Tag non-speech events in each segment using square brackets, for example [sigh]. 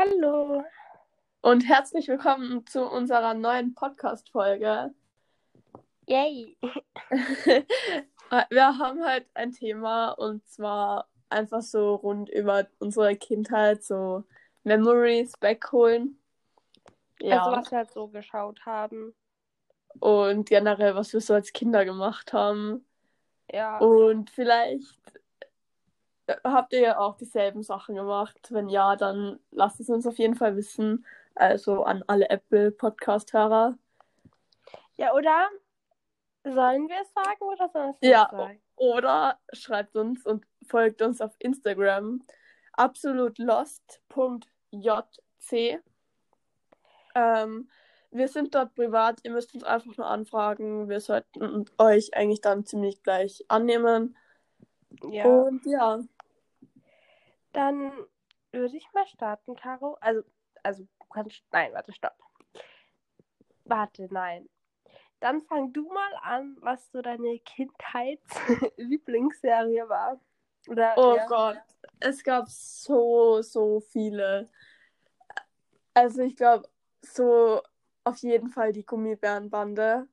Hallo. Und herzlich willkommen zu unserer neuen Podcast-Folge. Yay. [laughs] Wir haben halt ein Thema und zwar einfach so rund über unsere Kindheit, so Memories backholen. Ja. Also was wir halt so geschaut haben. Und generell, was wir so als Kinder gemacht haben. Ja. Und vielleicht habt ihr ja auch dieselben Sachen gemacht. Wenn ja, dann lasst es uns auf jeden Fall wissen. Also an alle Apple Podcast-Hörer. Ja, oder sollen wir es sagen oder sollen wir es Ja, sagen? Oder schreibt uns und folgt uns auf Instagram absolutlost.jc. Ähm, wir sind dort privat, ihr müsst uns einfach nur anfragen. Wir sollten euch eigentlich dann ziemlich gleich annehmen. Ja. Und ja, Dann würde ich mal starten, Caro. Also, also du kannst. Nein, warte, stopp. Warte, nein. Dann fang du mal an, was so deine Kindheitslieblingsserie war. Oder, oh ja. Gott, es gab so, so viele. Also ich glaube, so auf jeden Fall die Gummibärenbande.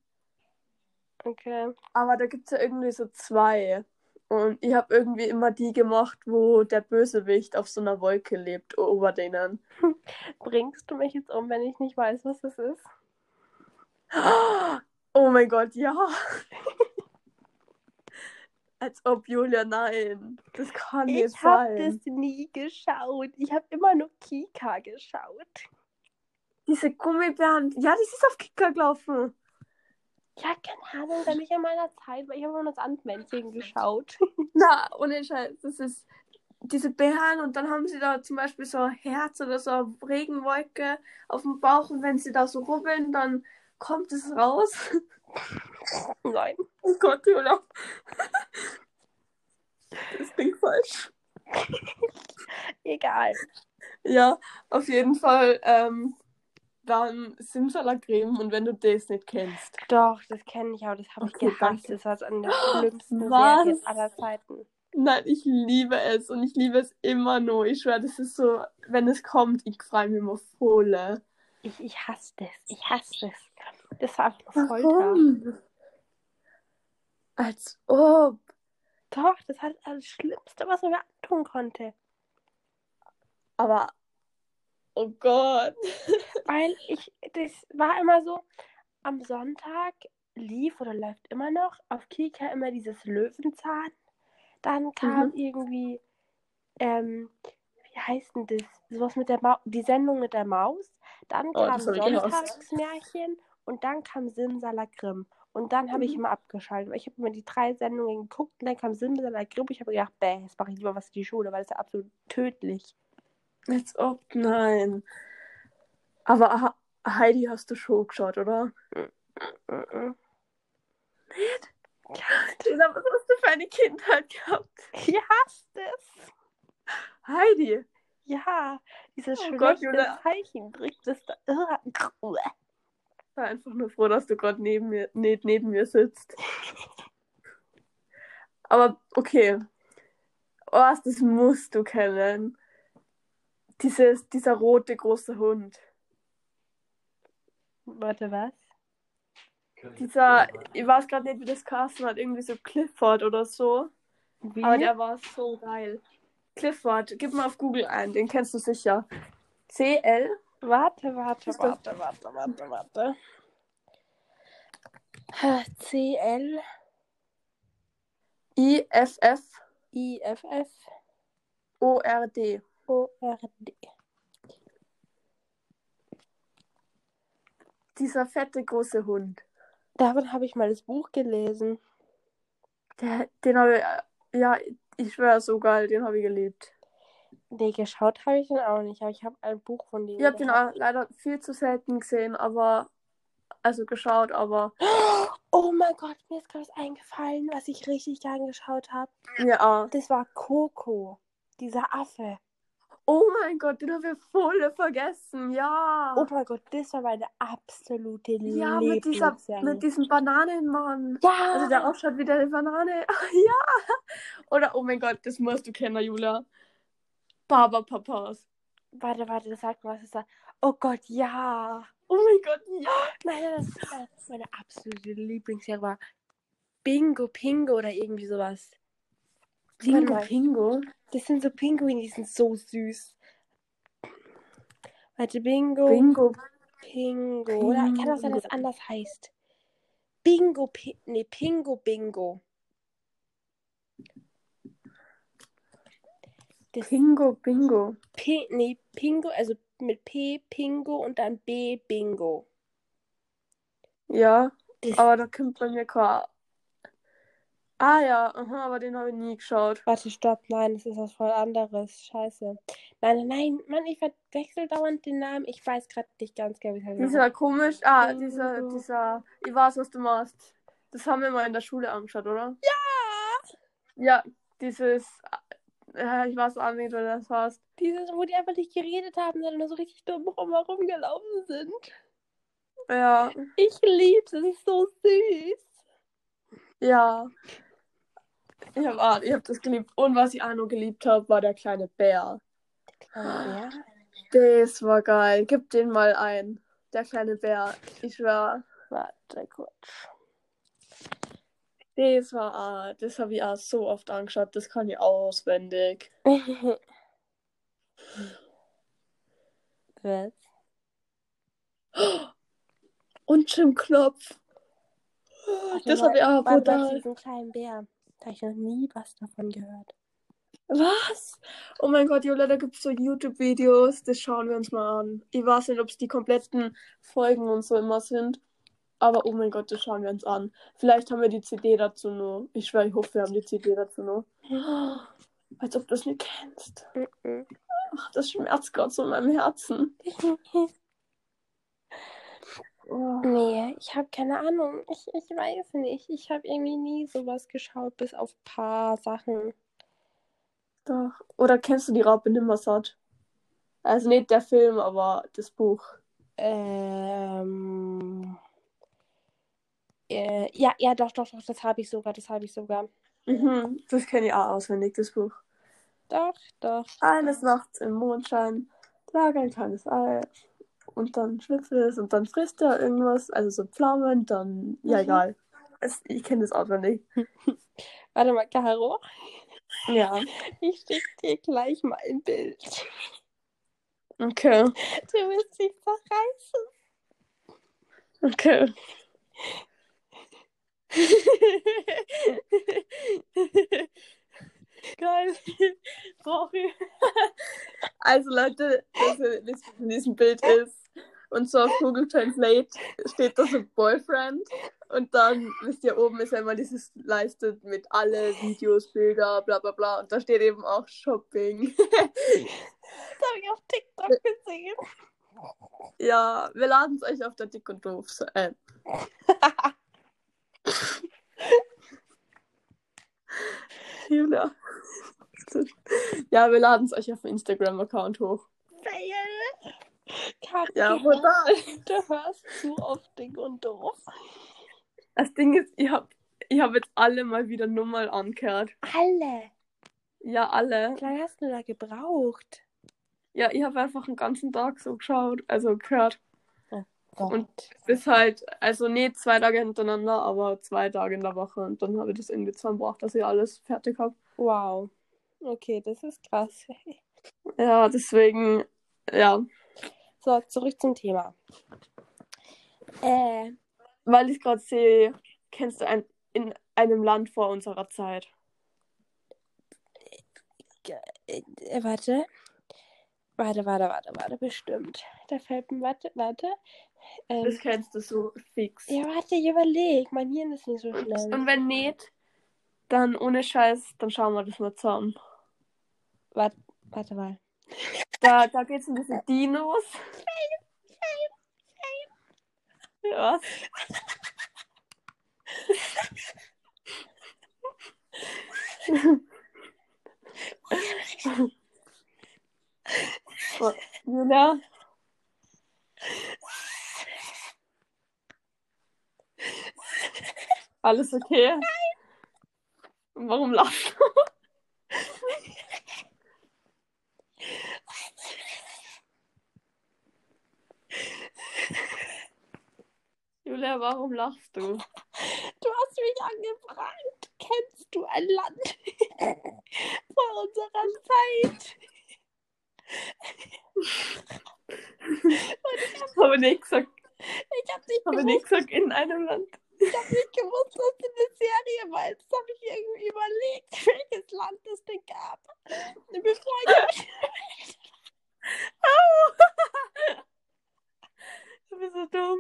Okay. Aber da gibt es ja irgendwie so zwei. Und ich habe irgendwie immer die gemacht, wo der Bösewicht auf so einer Wolke lebt, über denen. [laughs] Bringst du mich jetzt um, wenn ich nicht weiß, was das ist? [gasps] Oh mein Gott, ja. [laughs] Als ob Julia, nein. Das kann nicht Ich habe sein. das nie geschaut. Ich habe immer nur Kika geschaut. Diese Gummibären. Ja, das ist auf Kicker gelaufen. Ja, keine Ahnung, da nicht in meiner Zeit, weil ich habe immer das Sandmännchen geschaut. [laughs] Na, ohne Scheiß. Das ist diese Bären und dann haben sie da zum Beispiel so ein Herz oder so eine Regenwolke auf dem Bauch und wenn sie da so rubbeln, dann kommt es raus. [laughs] Nein. Oh Gott, Julia. Das klingt falsch. Egal. Ja, auf jeden Fall ähm, dann Simsalacreme und wenn du das nicht kennst. Doch, das kenne ich, aber das habe Okay, ich gehasst. danke. Das war eine der schlimmsten Was? Serien aller Zeiten. Nein, ich liebe es und ich liebe es immer noch. Ich schwöre, das ist so, wenn es kommt, ich freue mich immer voll. Ich, ich hasse das. Ich hasse das. Das war einfach nur Folter. Als ob. Doch, das war das Schlimmste, was man mir antun konnte. Aber, oh Gott. Weil ich, das war immer so, am Sonntag lief oder läuft immer noch auf Kika immer dieses Löwenzahn. Dann kam Mhm. irgendwie, ähm, wie heißt denn das? Sowas mit der Maus, die Sendung mit der Maus. Dann Oh, kam. Sonntagsmärchen und dann kam Simsalakrim. Und dann habe ich Mhm. immer abgeschaltet. weil Ich habe immer die drei Sendungen geguckt und dann kam Simsalakrim. Ich habe gedacht, bäh, jetzt mache ich lieber was für die Schule, weil das ist ja absolut tödlich. Als ob, nein. Aber Heidi hast du schon geschaut, oder? Mhm. Julia, was hast du für eine Kindheit gehabt? Ich hasse es. Heidi. Ja, dieses Oh Gott, Julia. Zeichentrick, das da. Ugh. Ich war einfach nur froh, dass du gerade neben mir, nicht neben mir sitzt. [laughs] Aber okay. Was, das musst du kennen. Dieses, dieser rote große Hund. Warte, was? Dieser, ich weiß gerade nicht, wie das Carsten hat, irgendwie so Clifford oder so. Wie? Aber der war so geil. Clifford, gib mal auf Google ein, den kennst du sicher. C-L? Warte, warte, warte, warte, warte, warte. CL I-F-F IFF O-R-D. ORD. Dieser fette große Hund. Davon habe ich mal das Buch gelesen. Der, den habe ich, ja, ich schwöre, so geil, den habe ich geliebt. Nee, geschaut habe ich den auch nicht, aber ich habe ein Buch von dem. Ich habe den auch leider viel zu selten gesehen, aber, also geschaut, aber, Oh mein Gott, mir ist gerade was eingefallen, was ich richtig gern geschaut habe. ja. Das war Coco, dieser Affe. Oh mein Gott, den habe ich voll vergessen, ja. Oh mein Gott, das war meine absolute ja, mit, dieser, mit diesem Bananenmann. ja, Also der ausschaut wie der Banane. [laughs] ja. Oder, oh mein Gott, das musst du kennen, Julia. Barberpapas. Warte, warte, sag mal, was ist da? Oh Gott, ja. Oh mein Gott, ja. Nein, das, das ist meine absolute Lieblingsserie. War Bingo Pingo oder irgendwie sowas. Bingo mal. Pingo. Das sind so Pinguine, die sind so süß. Warte, Bingo, Bingo. Pingo. Oder kann das sein, dass es anders heißt? Bingo, Pi nee, Pingo Bingo. Das Pingo Bingo. P, nee, Pingo, also mit P, Pingo und dann B, Bingo. Ja, Das, aber da kommt bei mir kein. Ah ja, aha, aber den habe ich nie geschaut. warte, stopp, nein, das ist was voll anderes. Scheiße. Nein, nein, nein, Mann, ich verwechsel dauernd den Namen. Ich weiß gerade nicht ganz genau, wie es heißt. Dieser komisch, ah, dieser, dieser, ich weiß, was du machst. Das haben wir mal in der Schule angeschaut, oder? Ja! Ja, dieses, äh, ich weiß auch nicht, wie das heißt. Dieses, wo die einfach nicht geredet haben, sondern nur so richtig dumm rumherum gelaufen sind. Ja, Ich lieb's, es ist so süß. ja. Ich habe ah, ich hab das geliebt. Und was ich auch noch geliebt habe, war der kleine Bär. Ja. Das war geil. Gib den mal ein. Der kleine Bär. Ich war. Warte kurz. Das war, ah, das habe ich auch so oft angeschaut. Das kann ich auswendig. [laughs] Was? Und Jim Knopf. Das habe ich auch Warte, brutal. diesen kleinen Bär. Habe ich noch nie was davon gehört. Was? Oh mein Gott, Jola, da gibt es so YouTube-Videos, das schauen wir uns mal an. Ich weiß nicht, ob es die kompletten Folgen und so immer sind. Aber oh mein Gott, das schauen wir uns an. Vielleicht haben wir die CD dazu noch. Ich schwöre, ich hoffe, wir haben die CD dazu noch. Als ob du das nicht kennst. Ach, das schmerzt gerade so in meinem Herzen. Oh. Nee, ich habe keine Ahnung. Ich, ich weiß nicht. Ich habe irgendwie nie sowas geschaut, bis auf ein paar Sachen. Doch. Oder kennst du die Raupe Nimmersatt? Also nicht der Film, aber das Buch. Ähm. Äh, ja, ja, doch, doch, doch, das habe ich sogar, das habe ich sogar. Mhm, das kenne ich auch auswendig, das Buch. Doch, doch. Eines Nachts im Mondschein lag ein kleines Ei und dann schlüpft es und dann frisst er irgendwas, also so Pflaumen, dann, ja Mhm. egal. Es, ich kenne das auswendig. [laughs] Warte mal, Caro. Ja. Ich schicke dir gleich mal ein Bild. Okay. Du wirst dich zerreißen. Okay. [laughs] Geil. Brauche ich. Also Leute, das, das in diesem Bild ist, und so auf Google Translate steht da so Boyfriend und dann, wisst ihr, oben ist immer dieses Leistet mit alle Videos, Bilder, bla bla bla und da steht eben auch Shopping. [laughs] Das habe ich auf TikTok gesehen. ja, wir laden es euch auf der Dick und Doof App. [laughs] Julia. Ja, wir laden es euch auf dem Instagram-Account hoch. Fail. Katja, Ja, total. du hörst zu auf dick und doof. Das Ding ist, ich habe ich hab jetzt alle mal wieder nur mal angehört. Alle. Ja, alle. Wie lange hast du da gebraucht? Ja, ich habe einfach den ganzen Tag so geschaut, also gehört. Gott. Und bis halt, also nicht zwei Tage hintereinander, aber zwei Tage in der Woche. Und dann habe ich das irgendwie zusammengebracht, dass ich alles fertig habe. Wow. Okay, das ist krass. [laughs] Ja, deswegen, ja. So, zurück zum Thema. Äh, Weil ich gerade sehe, kennst du ein, in einem Land vor unserer Zeit? äh, warte. Warte, warte, warte, warte, bestimmt. Da fällt mir, warte, warte. Ähm, Das kennst du so fix. ja, warte, ich überleg. Mein Hirn ist nicht so schnell. Und wenn nicht, dann ohne Scheiß, dann schauen wir das mal zusammen. Warte, warte mal. Da, da geht es um diese Dinos. Ja. So, Julia? Alles okay? Warum lachst du? Julia, warum lachst du? Du hast mich angefragt. Kennst du ein Land [laughs] vor unserer Zeit? Ich habe nicht gesagt, Ich habe nicht, habe gewusst- nicht gesagt in einem Land. ich hab nicht gewusst, dass das eine Serie war. Jetzt habe ich irgendwie überlegt, [laughs] welches Land es denn gab. Bevor ich [laughs] Du bist so dumm.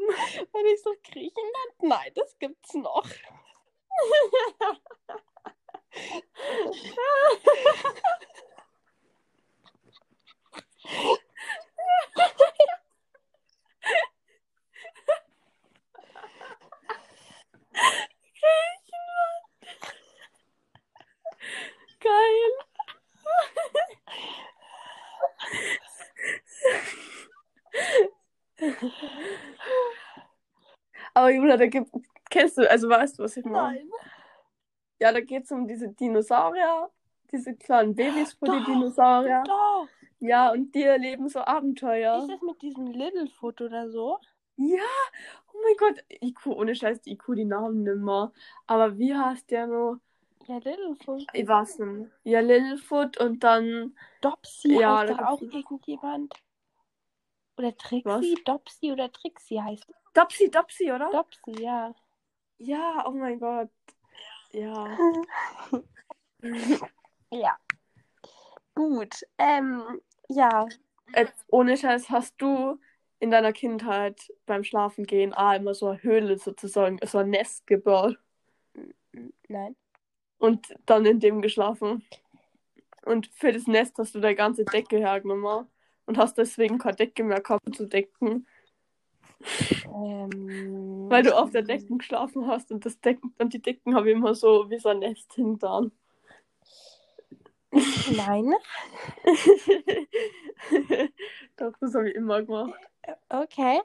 Und ich so, Griechenland? Nein, das gibt's noch. [laughs] Aber Julia, da gibt, kennst du, also weißt du, was ich meine? Nein. Ja, da geht es um diese Dinosaurier, diese kleinen Babys von den Dinosaurier. Doch. Ja, und die erleben so Abenteuer. Ist das mit diesem Littlefoot oder so? Ja, oh mein Gott, IQ, ohne Scheiß, IQ, die Namen nimmer. Aber wie heißt der noch? Ja, Littlefoot. Ich weiß nicht. Ja, Littlefoot und dann, Dopsy Ja, heißt da auch irgendjemand. Oder Trixie? Was? Dopsy oder Trixie heißt Dopsy, Dopsy, oder? Dopsy, ja. Ja, oh mein Gott. Ja. [laughs] Ja. Gut. Ähm, ja. Jetzt, ohne Scheiß, hast du in deiner Kindheit beim Schlafen gehen ah, immer so eine Höhle sozusagen, so ein Nest gebaut Nein. und dann in dem geschlafen. Und für das Nest hast du deine ganze Decke hergenommen und hast deswegen keine Decke mehr gehabt zu decken, Ähm, weil du auf der Decke geschlafen hast und das Decken und die Decken habe ich immer so wie so ein Nest hintan. Nein. [laughs] Doch, das habe ich immer gemacht. Okay.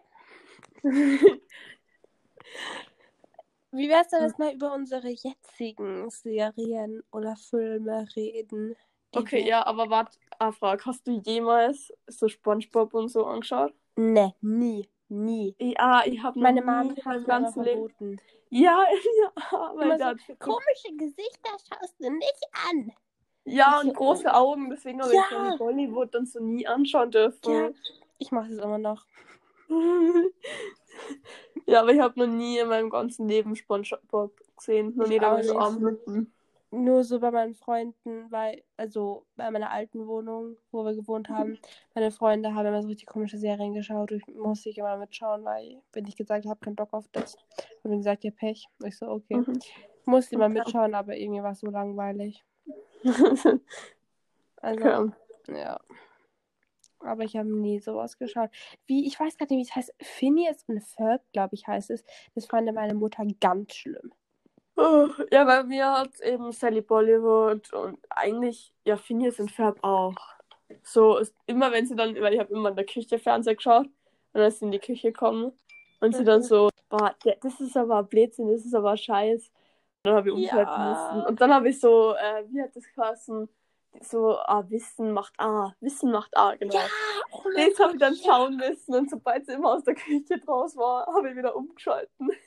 Wie wär's denn, dass mal über unsere jetzigen Serien oder Filme reden? Okay, wir- ja, aber warte, eine Frage. Hast du jemals so Spongebob und so angeschaut? Ne, nie. Nie. Ja, ich habe Meine in hat ganzen Leben. verboten. Ja, [laughs] ja, weil der so, komische Gesichter schaust du nicht an. Ja, und große Augen, deswegen habe Ja. ich so Bollywood und so nie anschauen dürfen. Ja. Ich mache das immer noch. [laughs] ja, aber ich habe noch nie in meinem ganzen Leben SpongeBob gesehen. Noch nie damit so nicht. Nur so bei meinen Freunden, weil, also bei meiner alten Wohnung, wo wir gewohnt haben, meine Freunde haben immer so richtig komische Serien geschaut. Ich musste ich immer mitschauen, weil, wenn ich gesagt habe, keinen Bock auf das, haben die gesagt, ja, Pech. Ich so, okay. Mhm. Musste immer mitschauen, aber irgendwie war es so langweilig. [laughs] Also, okay. ja. Aber ich habe nie sowas geschaut. Wie, ich weiß gar nicht, wie es heißt. Phineas und Ferb, glaube ich, heißt es. Das fand meine Mutter ganz schlimm. Ja, bei mir hat eben Sally Bollywood und eigentlich, ja, Phineas und Ferb auch. So, ist, immer wenn sie dann, weil ich habe immer in der Küche Fernseher geschaut und ist sie in die Küche gekommen und sie dann Mhm. so, boah, das ist aber ein Blödsinn, das ist aber Scheiß. Und dann habe ich umschalten Ja. müssen. Und dann habe ich so, äh, wie hat das geheißen? So, ah, Wissen macht A, Wissen macht A, genau. oh mein Das habe ich dann schauen müssen und sobald sie immer aus der Küche draus war, habe ich wieder umgeschalten. [laughs]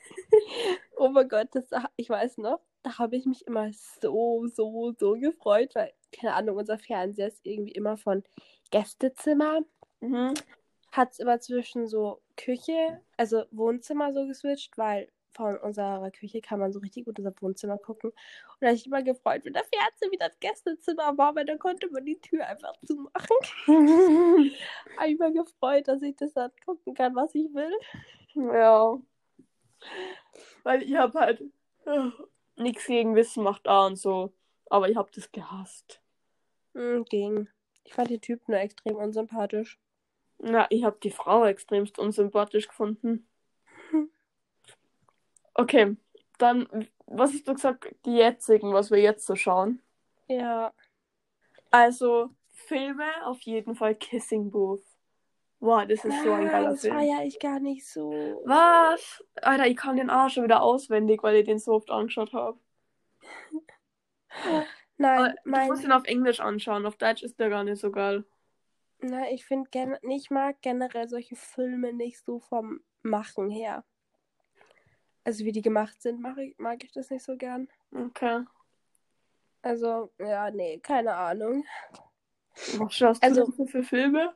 Oh mein Gott, das, ich weiß noch, da habe ich mich immer so, so, so gefreut, weil, keine Ahnung, unser Fernseher ist irgendwie immer von Gästezimmer, Mhm. hat es immer zwischen so Küche, also Wohnzimmer so geswitcht, weil von unserer Küche kann man so richtig gut unser Wohnzimmer gucken. Und da habe ich immer gefreut, wenn der Fernseher wieder das Gästezimmer war, weil dann konnte man die Tür einfach zumachen. [laughs] habe ich immer gefreut, dass ich das dann gucken kann, was ich will. Ja. Weil ich habe halt äh, nichts gegen Wissen macht A und so. Aber ich habe das gehasst. Hm, ging. Ich fand den Typ nur extrem unsympathisch. Na, ich habe die Frau extremst unsympathisch gefunden. Okay, dann, was hast du gesagt? Die jetzigen, was wir jetzt so schauen. Ja. Also, Filme auf jeden Fall Kissing Booth. Wow, das ist so ein Ah, geiler das Film. feiere ich gar nicht so. Was? Alter, ich kann den Arsch schon wieder auswendig, weil ich den so oft angeschaut habe. [laughs] Nein, Du mein, musst ihn auf Englisch anschauen, auf Deutsch ist der gar nicht so geil. nein, ich finde, ich mag generell solche Filme nicht so vom Machen her. Also wie die gemacht sind, mag ich, mag ich das nicht so gern. Okay. Also, ja, nee, keine Ahnung. Was schaust Also- du denn für Filme?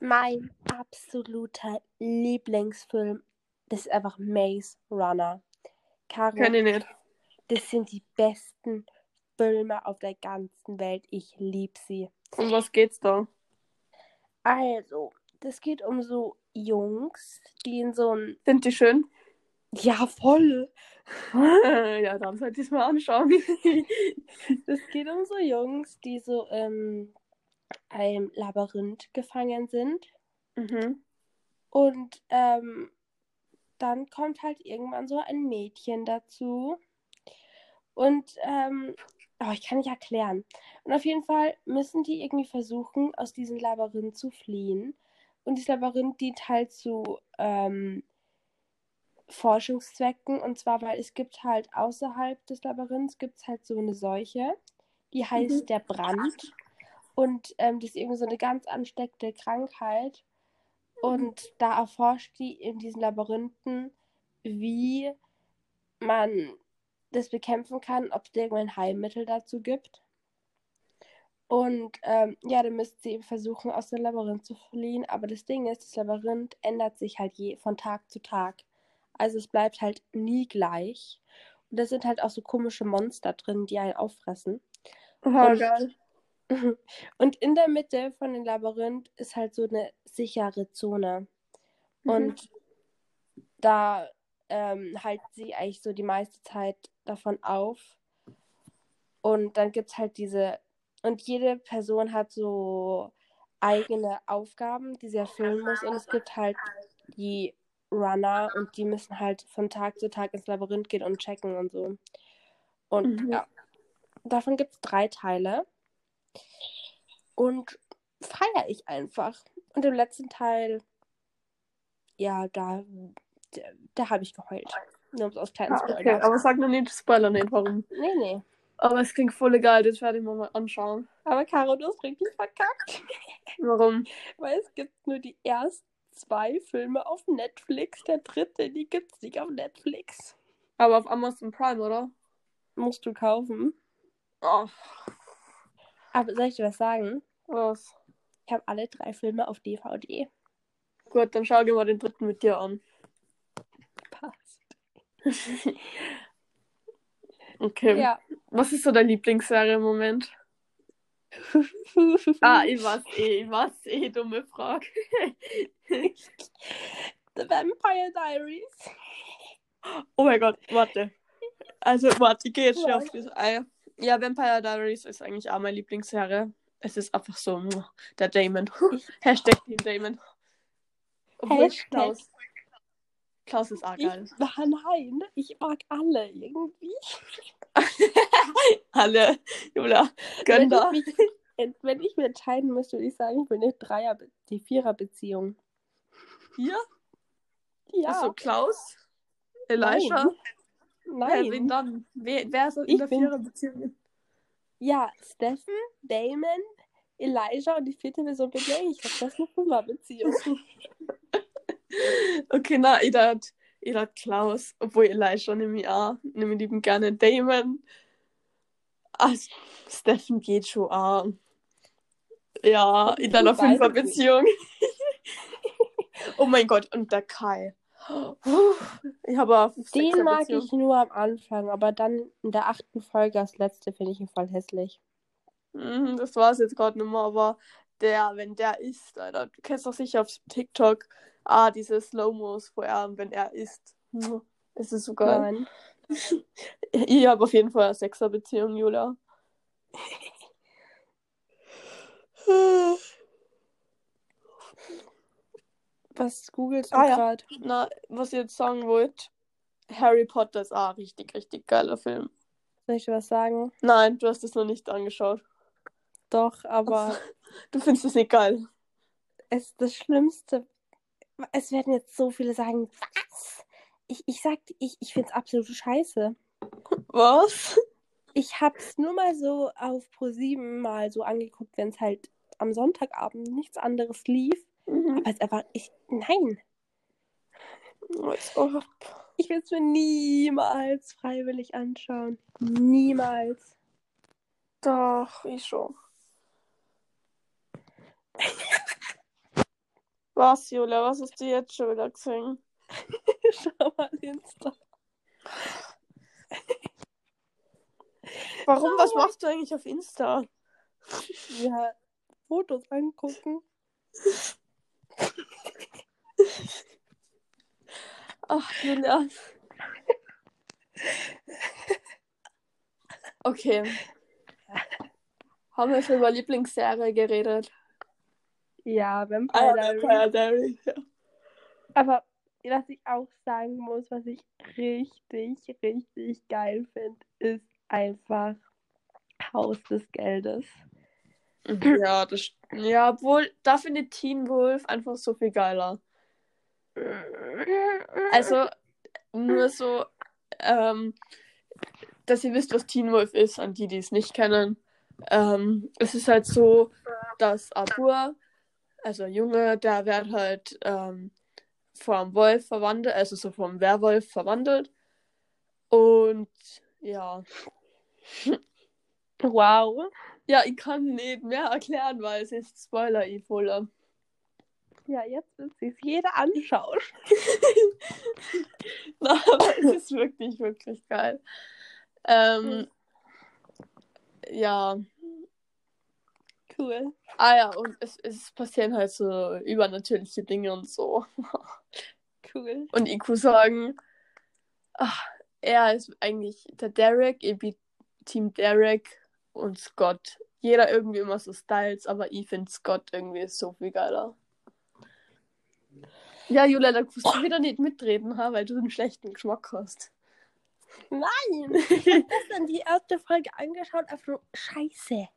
Mein absoluter Lieblingsfilm, das ist einfach Maze Runner. Caro, Kenn ich nicht. das sind die besten Filme auf der ganzen Welt. Ich liebe sie. Um was geht's da? Also, das geht um so Jungs, die in so ein... Sind die schön? Ja, voll. ja, dann sollte ich es mal anschauen. Das geht um so Jungs, die so in einem Labyrinth gefangen sind. mhm. Und ähm, dann kommt halt irgendwann so ein Mädchen dazu. Und ähm, oh, ich kann nicht erklären. Und auf jeden Fall müssen die irgendwie versuchen, aus diesem Labyrinth zu fliehen. Und dieses Labyrinth dient halt zu ähm, Forschungszwecken. Und zwar, weil es gibt halt außerhalb des Labyrinths gibt es halt so eine Seuche, die heißt Mhm. der Brand. Und ähm, das ist irgendwie so eine ganz ansteckende Krankheit. Und da erforscht die in diesen Labyrinthen, wie man das bekämpfen kann, ob es irgendein Heilmittel dazu gibt. Und ähm, ja, dann müssten sie eben versuchen, aus dem Labyrinth zu fliehen. Aber das Ding ist, das Labyrinth ändert sich halt je von Tag zu Tag. Also es bleibt halt nie gleich. Und da sind halt auch so komische Monster drin, die einen auffressen. Aha, Und- geil. [laughs] Und in der Mitte von dem Labyrinth ist halt so eine sichere Zone. Mhm. Und da ähm, halten sie eigentlich so die meiste Zeit davon auf. Und dann gibt es halt diese. Und jede Person hat so eigene Aufgaben, die sie erfüllen muss. Und es gibt halt die Runner und die müssen halt von Tag zu Tag ins Labyrinth gehen und checken und so. Und Mhm. ja, davon gibt es drei Teile. Und feiere ich einfach. Und im letzten Teil, ja, da, da, da habe ich geheult. Nur um es aus kleinen Ah, Spoiler. okay. Aber sag noch nicht, Spoiler nicht, warum. Nee, nee. Aber es klingt voll geil, das werde ich mir mal anschauen. Aber Caro, du hast richtig verkackt. Warum? [laughs] Weil es gibt nur die ersten zwei Filme auf Netflix. Der dritte, die gibt's nicht auf Netflix. Aber auf Amazon Prime, oder? Musst du kaufen. Oh, Aber soll ich dir was sagen? was? Ich habe alle drei Filme auf DVD. Gut, dann schau ich mal den dritten mit dir an. Passt. [laughs] Okay. Ja. Was ist so dein Lieblingsserie im Moment? [laughs] Ah, ich weiß [laughs] eh, ich weiß eh, dumme Frage. [laughs] The Vampire Diaries. Oh mein Gott, warte. Also, warte, ich gehe jetzt Was? auf das Ei. Ja, Vampire Diaries ist eigentlich auch meine Lieblingsserie. Es ist einfach so, muah, der Damon. Ich- Hashtag Team Damon. Obwohl Hashtag. Klaus. Klaus ist auch Ich, geil. ah, nein, ich mag alle irgendwie. [laughs] Alle, Jula, gönn Wenn da. ich, mich, wenn ich mir entscheiden müsste, würde ich sagen, ich will eine Dreier, die Vierer-Beziehung. Hier? Ja, Also Klaus, Elisha. nein. Wer, wen dann? Wer, wer ist in Ich der bin- Viererbeziehung? Ja, Steffen, Damon, Elijah und die vierte Person bin ja ich. Das ist eine Fünfer-Beziehung. [laughs] Okay, na, ich dachte, ich dachte Klaus, obwohl Elisha nehme ich auch. Nehme lieben gerne Damon. Ah, Steffen geht schon an. Ja, in einer Ich weiß es Fünferbeziehung. [laughs] oh mein Gott, und der Kai. Ich habe Den mag ich nur am Anfang, aber dann in der achten Folge, das letzte, finde ich ihn voll hässlich. Mhm, Das war es jetzt gerade nicht mehr, aber der, wenn der isst, Alter, du kennst doch sicher auf TikTok, ah, diese Slow-Mos vor allem, wenn er isst. Es ist so geil. Nein. [laughs] Ich habe auf jeden Fall eine Sechserbeziehung, Julia. [laughs] Was googelst du Ah, ja. gerade? Na, was ich jetzt sagen wollte, Harry Potter ist auch ein richtig, richtig geiler Film. Soll ich dir was sagen? Nein, du hast es noch nicht angeschaut. Doch, aber [laughs] Du findest es nicht geil. es ist das Schlimmste. Es werden jetzt so viele sagen, was? Ich, ich sag, ich, ich finde es absolut scheiße. Was? Ich hab's nur mal so auf Pro7 mal so angeguckt, wenn es halt am Sonntagabend nichts anderes lief. Mhm. Aber es einfach, ich, nein. Ich will es mir niemals freiwillig anschauen. Niemals. Doch, ich [laughs] schon. Was, Julia, was hast du jetzt schon wieder gesehen? [laughs] Schau mal Insta. Warum? Was machst du eigentlich auf Insta? Ja, Fotos angucken. Ach, Julia. Okay. Haben wir schon über Lieblingsserie geredet? Ja, Vampire Diaries. Vampire Diaries, ja. Aber was ich auch sagen muss, was ich richtig, richtig geil finde, ist einfach Haus des Geldes. Ja, das, ja, obwohl, da findet Teen Wolf einfach so viel geiler. Also, nur so, ähm, dass ihr wisst, was Teen Wolf ist, an die, die es nicht kennen. Ähm, es ist halt so, dass Abur, also Junge, der wird halt ähm, vom Wolf verwandelt, also so vom Werwolf verwandelt. Und ja. [laughs] Wow. Ja, ich kann nicht mehr erklären, weil es ist spoiler ich voller. Ja, jetzt wird sich jeder anschauen. [laughs] Na, aber es ist wirklich, wirklich geil. Ähm, ja. Cool. Ah ja, und es, es passieren halt so übernatürliche Dinge und so. [laughs] Cool. Und ich kann sagen, ach, er ist eigentlich der Derek, ich bin Team Derek und Scott. Jeder irgendwie immer so Styles, aber ich finde Scott irgendwie so viel geiler. Ja, Julia, da kannst du wieder nicht mitreden, ha, weil du einen schlechten Geschmack hast. Nein! [laughs] Ich hab gestern die erste Folge angeschaut, einfach nur Scheiße.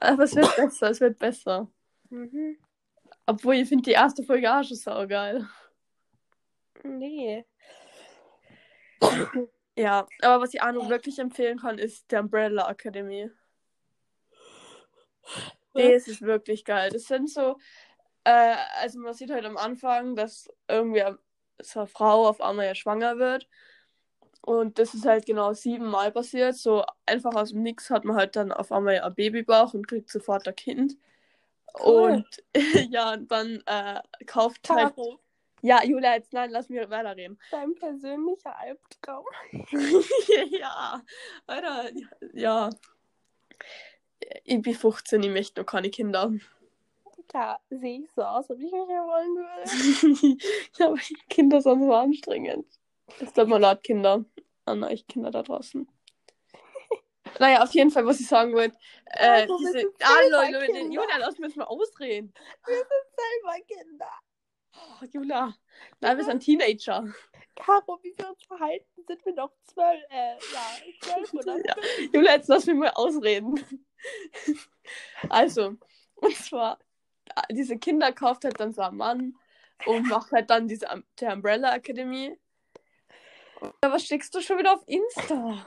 Aber es wird besser, es wird besser. Mhm. Obwohl, ich finde die erste Folge auch schon saugeil. Nee. Ja, aber was ich auch noch wirklich empfehlen kann, ist der Umbrella Academy. Das ist wirklich geil. Das sind so, äh, also man sieht halt am Anfang, dass irgendwie so eine Frau auf einmal ja schwanger wird. Und das ist halt genau siebenmal passiert. So einfach aus dem Nix hat man halt dann auf einmal ein Babybauch und kriegt sofort ein Kind. Cool. Und [laughs] ja, und dann äh, kauft halt. Ja, Julia, jetzt nein, lass mich weiterreden. dein persönlicher Albtraum. [laughs] ja, Alter, ja. Ich bin 15, ich möchte noch keine Kinder. Da sehe ich so aus, ob ich mich ja wollen würde. [laughs] ja, aber Kinder sind so anstrengend. Es tut mir leid, Kinder. An euch Kinder da draußen. [laughs] Naja, auf jeden Fall, was ich sagen wollte. Äh, wir diese. sind Ah, Leute, Leute. Julia, lass mich mal ausreden. Selber Kinder. Oh, Julia. Nein, wir sind Teenager. Caro, wie wir uns verhalten, sind wir noch zwölf, äh, ja, zwölf oder Ja. Julia, jetzt lass mich mal ausreden. Also, und zwar, diese Kinder kauft halt dann so ein Mann und macht halt dann diese der Umbrella Academy. Ja, was schickst du schon wieder auf Insta?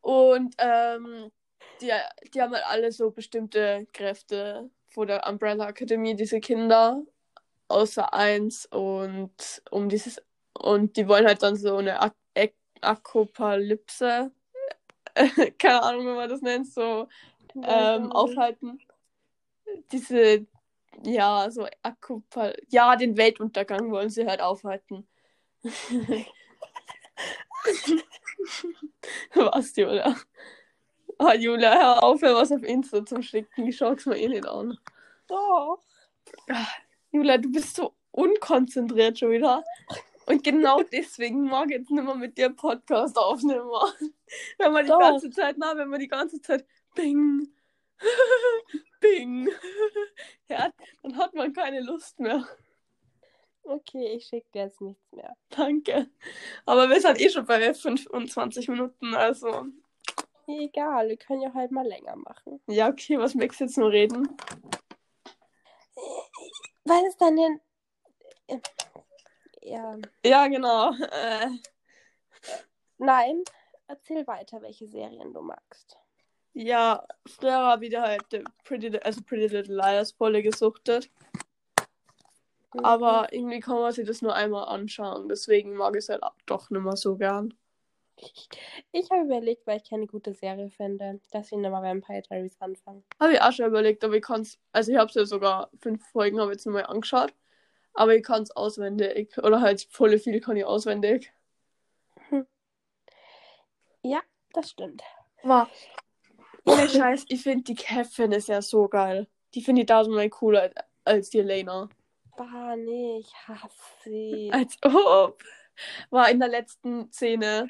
Und ähm, die, die haben halt alle so bestimmte Kräfte vor der Umbrella Academy, diese Kinder, außer eins und um dieses und die wollen halt dann so eine Ak Ak Akopalypse, [laughs] keine Ahnung, wie man das nennt, so ähm, aufhalten. Diese, ja, so Akupal ja, den Weltuntergang wollen sie halt aufhalten. [laughs] Was, Julia? Ah, Julia, hör auf, mir was auf Insta zu schicken. Ich schau's mir eh nicht an. Doch. Julia, du bist so unkonzentriert schon wieder. Und genau [laughs] deswegen mag ich jetzt nicht mehr mit dir Podcast aufnehmen. Wenn man die Doch. ganze Zeit, na, wenn man die ganze Zeit Bing, [laughs] Bing, [laughs] ja, dann hat man keine Lust mehr. Okay, ich schicke dir jetzt nichts mehr. [laughs] Danke. Aber wir sind eh schon bei 25 Minuten, also. Egal, wir können ja halt mal länger machen. Ja, okay, was möchtest du jetzt nur reden? Was ist äh, Ja. Ja, genau. Äh, Nein, erzähl weiter, welche Serien du magst. ja, früher habe ich halt äh, Pretty, also Pretty Little Liars voll gesuchtet. Aber irgendwie kann man sich das nur einmal anschauen. Deswegen mag ich es halt doch nicht mehr so gern. Ich habe überlegt, weil ich keine gute Serie finde, dass ich nochmal Vampire Diaries anfange. Habe ich auch schon überlegt, aber ich kann es. Also, ich habe es ja sogar fünf Folgen habe jetzt nochmal angeschaut. Aber ich kann es auswendig. Oder halt volle viel kann ich auswendig. [laughs] Ja, das stimmt. Wow. Ohne Scheiß, ich finde die Kevin ist ja so geil. Die finde ich tausendmal cooler als die Elena. Bah, nee, ich hasse sie. Als ob. War in der letzten Szene,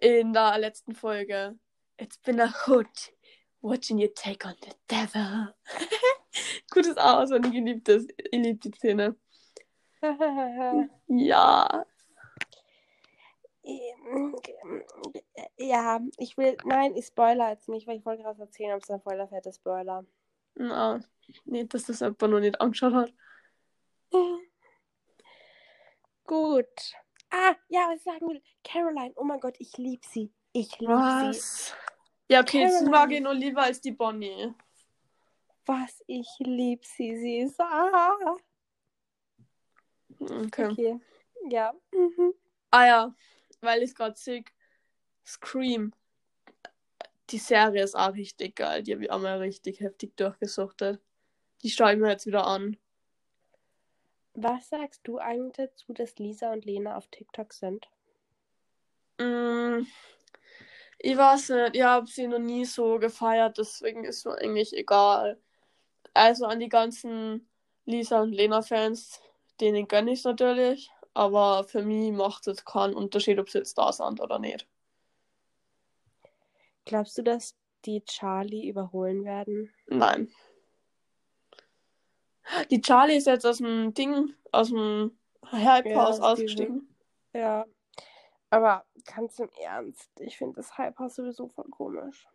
in der letzten Folge. It's been a hood. Watching you take on the devil. [laughs] Gutes Aus und ich liebe das. Ich liebe die Szene. [laughs] Ja. Ja, ich will. Nein, ich spoiler jetzt nicht, weil ich wollte gerade erzählen, ob es ein Spoiler fährt, Spoiler. Na, nee, dass das einfach noch nicht angeschaut hat. Gut. Ah, ja, was ich sagen will. Caroline, oh mein Gott, ich liebe sie. Ich liebe sie. Ja, okay, Caroline. mag ich noch lieber als die Bonnie. Was, ich liebe sie. Sie ist. Ah. Okay. Okay. Ja. Mhm. Ah ja, weil ich gerade sehe, Scream. Die Serie ist auch richtig geil. Die habe ich auch mal richtig heftig durchgesuchtet. Die schaue ich mir jetzt wieder an. Was sagst du eigentlich dazu, dass Lisa und Lena auf TikTok sind? Mm, ich weiß nicht, ich habe sie noch nie so gefeiert, deswegen ist mir eigentlich egal. Also an die ganzen Lisa und Lena-Fans, denen gönne ich es natürlich, aber für mich macht es keinen Unterschied, ob sie jetzt da sind oder nicht. Glaubst du, dass die Charlie überholen werden? Nein. Die Charlie ist jetzt aus dem Ding, aus dem Hype-Haus Ja, ausgestiegen. Ja. Aber ganz im Ernst, ich finde das Hypehaus sowieso voll komisch.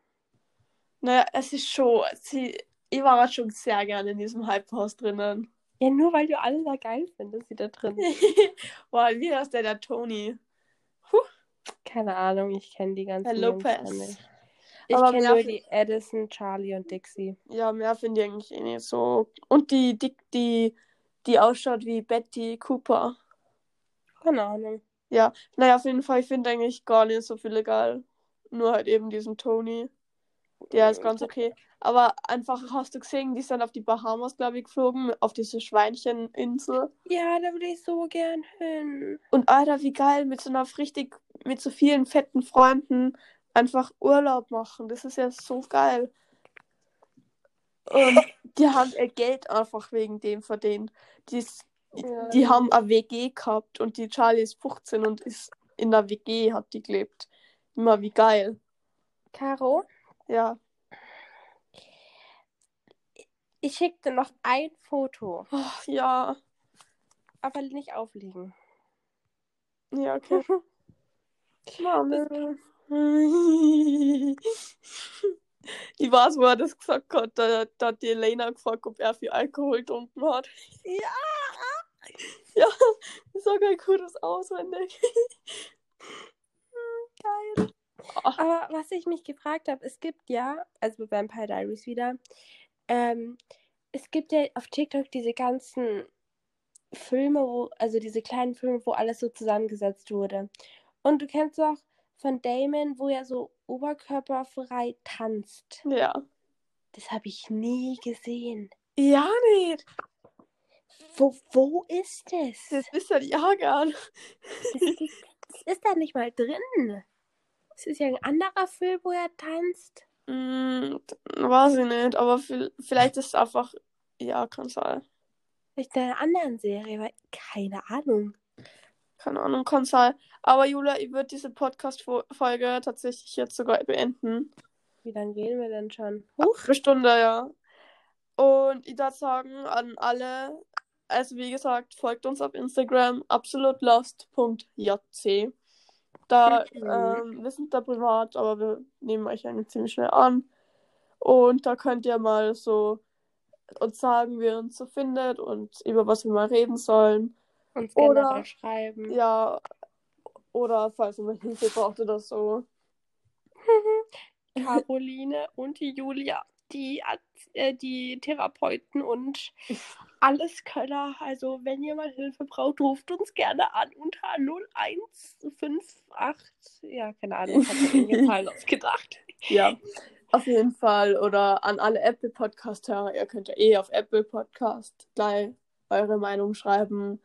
Naja, es ist schon, sie, ich war halt schon sehr gerne in diesem Hype-Haus drinnen. Ja, nur weil du alle da geil findest, die da drin sind. [laughs] Boah, wie heißt der, der Tony? Keine Ahnung, ich kenne die ganzen Herr Lopez. nicht. Ich Aber kenne nur die Addison, Charlie und Dixie. Ja, mehr finde ich eigentlich eh nicht so. Und die, die, die, die ausschaut wie Betty Cooper. Keine Ahnung. Ja, naja, auf jeden Fall, ich finde eigentlich gar nicht so viele geil. Nur halt eben diesen Tony. Der ist ganz okay. Aber einfach, hast du gesehen, die sind auf die Bahamas, glaube ich, geflogen, auf diese Schweincheninsel. Ja, da würde ich so gern hin. Und Alter, wie geil, mit so einer richtig, mit so vielen fetten Freunden einfach Urlaub machen. Das ist ja so geil. Und die haben ihr Geld einfach wegen dem verdient. Die, Ja, die haben eine WG gehabt und die Charlie ist 15 und ist in der WG, hat die gelebt. Immer wie geil. Caro, Ja. ich schicke dir noch ein Foto, Ach, ja. aber nicht auflegen. Ja, okay. [laughs] Mama. [laughs] Ich weiß, wo er das gesagt hat. Da, da hat die Elena gefragt, ob er viel Alkohol getrunken hat. Ja. [laughs] Ja, ich sag ein gutes auswendig. Geil. Ach. Aber was ich mich gefragt habe, es gibt ja, also bei Vampire Diaries wieder, ähm, es gibt ja auf TikTok diese ganzen Filme, wo, also diese kleinen Filme, wo alles so zusammengesetzt wurde. Und du kennst auch von Damon, wo er so oberkörperfrei tanzt. Ja. Das habe ich nie gesehen. Ja, nicht. Wo, wo ist es? Das ist ja ja gern. Das ist, das ist da nicht mal drin. Es ist ja ein anderer Film, wo er tanzt. Hm, weiß ich nicht, aber vi- vielleicht ist es einfach. Ja, kann sein. Vielleicht in einer anderen Serie, weil keine Ahnung. Keine Ahnung, sein. Aber Julia, ich würde diese Podcast-Folge tatsächlich jetzt sogar beenden. Wie lange reden wir denn schon? Eine Stunde, ja. Und ich darf sagen an alle, also wie gesagt, folgt uns auf Instagram absolutlost.jc. Da, ähm, wir sind da privat, aber wir nehmen euch eigentlich ziemlich schnell an. Und da könnt ihr mal so uns sagen, wie ihr uns so findet und über was wir mal reden sollen. Uns Oder- generell schreiben. Ja, oder falls ihr mal Hilfe braucht oder so. [laughs] Caroline und die Julia. die, äh, die Therapeuten und alles Könner. Also, wenn ihr mal Hilfe braucht, ruft uns gerne an unter 0158. Ja, keine Ahnung, ich habe mir [laughs] Zahlen ausgedacht. Ja, auf jeden Fall. Oder an alle Apple Podcast-Hörer. Ihr könnt ja eh auf Apple Podcast gleich eure Meinung schreiben.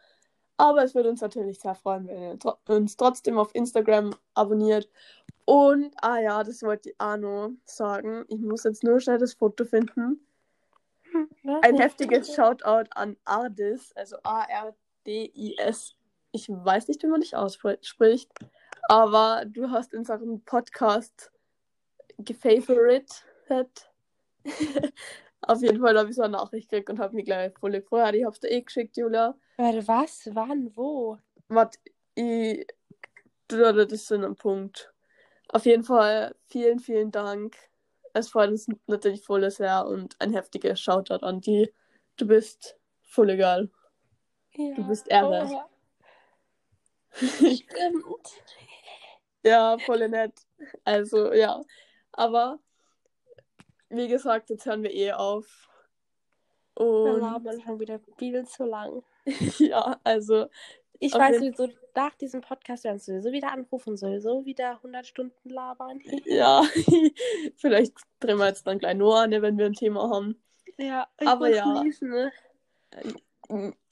Aber es würde uns natürlich sehr freuen, wenn ihr tro uns trotzdem auf Instagram abonniert. Und, ah ja, das wollte ich auch noch sagen. Ich muss jetzt nur schnell das Foto finden. Ein heftiges Shoutout an Ardis, also A-R-D-I-S. Ich weiß nicht, wie man dich ausspricht, aber du hast unseren Podcast gefavoritet. [laughs] Auf jeden Fall habe ich so eine Nachricht gekriegt und habe mich gleich voll gefreut. Ich habe es dir eh geschickt, Julia. Warte, was? Wann? Wo? Warte, ich. Das ist so ein Punkt. Auf jeden Fall vielen, vielen Dank. Es freut uns natürlich voll sehr und ein heftiger Shoutout an die. Du bist voll egal. Ja. Du bist Ehre. Oh. [laughs] Stimmt. Ja, voll nett. Also, ja. Aber, wie gesagt, jetzt hören wir eh auf. Wir Und, labern schon wieder viel zu lang. [laughs] ja, also, Ich weiß sowieso, nach diesem Podcast werden wir sowieso wieder anrufen, sowieso wieder 100 Stunden labern. [laughs] ja, [laughs] vielleicht drehen wir jetzt dann gleich nur an, wenn wir ein Thema haben. Ja, ich Aber muss ja. niesen, ne?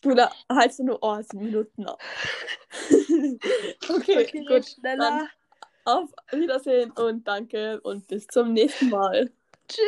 Du, da haltst du nur oh, sieben Minuten ab. okay, Okay, gut. schneller. Auf Wiedersehen und danke und bis zum nächsten Mal. Tschüss.